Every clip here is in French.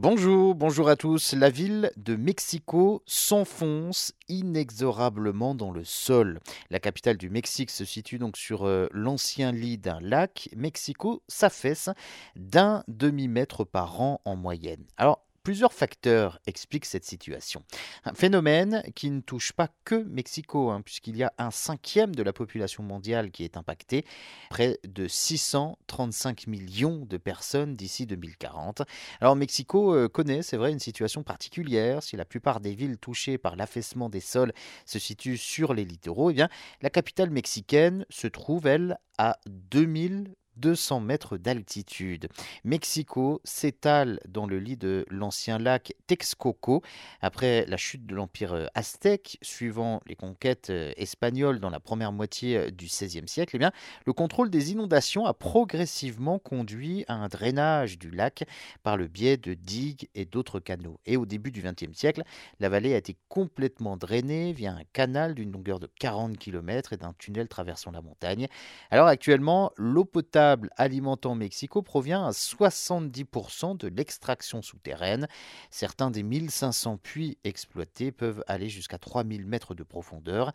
Bonjour, bonjour à tous. La ville de Mexico s'enfonce inexorablement dans le sol. La capitale du Mexique se situe donc sur euh, l'ancien lit d'un lac. Mexico s'affaisse d'un demi-mètre par an en moyenne. Plusieurs facteurs expliquent cette situation. Un phénomène qui ne touche pas que Mexico, hein, puisqu'il y a un cinquième de la population mondiale qui est impacté, près de 635 millions de personnes d'ici 2040. Alors Mexico euh, connaît, c'est vrai, une situation particulière. Si la plupart des villes touchées par l'affaissement des sols se situent sur les littoraux, eh bien, la capitale mexicaine se trouve, elle, à 2000 200 mètres d'altitude. Mexico s'étale dans le lit de l'ancien lac Texcoco après la chute de l'empire euh, aztèque, suivant les conquêtes euh, espagnoles dans la première moitié euh, du XVIe siècle. Eh bien, le contrôle des inondations a progressivement conduit à un drainage du lac par le biais de digues et d'autres canaux. Et au début du XXe siècle, la vallée a été complètement drainée via un canal d'une longueur de 40 km et d'un tunnel traversant la montagne. Alors actuellement, l'eau potable alimentant Mexico provient à 70% de l'extraction souterraine. Certains des 1500 puits exploités peuvent aller jusqu'à 3000 mètres de profondeur.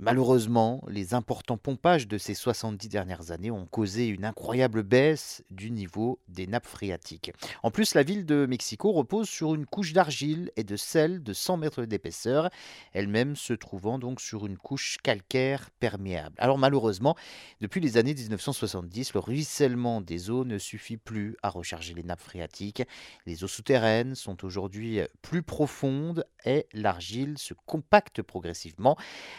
Malheureusement, les importants pompages de ces 70 dernières années ont causé une incroyable baisse du niveau des nappes phréatiques. En plus, la ville de Mexico repose sur une couche d'argile et de sel de 100 mètres d'épaisseur, elle-même se trouvant donc sur une couche calcaire perméable. Alors malheureusement, depuis les années 1970, le ruissellement des eaux ne suffit plus à recharger les nappes phréatiques. Les eaux souterraines sont aujourd'hui plus profondes et l'argile se compacte progressivement.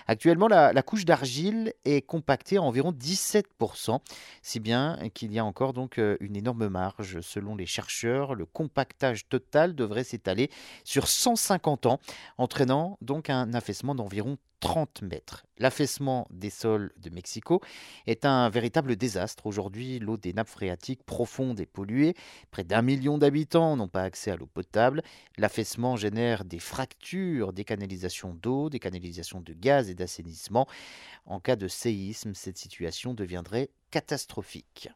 Actuellement, la, couche d'argile est compactée à environ 17%, si bien qu'il y a encore donc euh, une énorme marge. Selon les chercheurs, le compactage total devrait s'étaler sur 150 ans, entraînant donc un affaissement d'environ 30 mètres. L'affaissement des sols de Mexico est un véritable désastre. Aujourd'hui, l'eau des nappes phréatiques profondes est polluée. Près d'un million d'habitants n'ont pas accès à l'eau potable. L'affaissement génère des fractures des canalisations d'eau, des canalisations de gaz et d'assainissement. En cas de séisme, cette situation deviendrait catastrophique.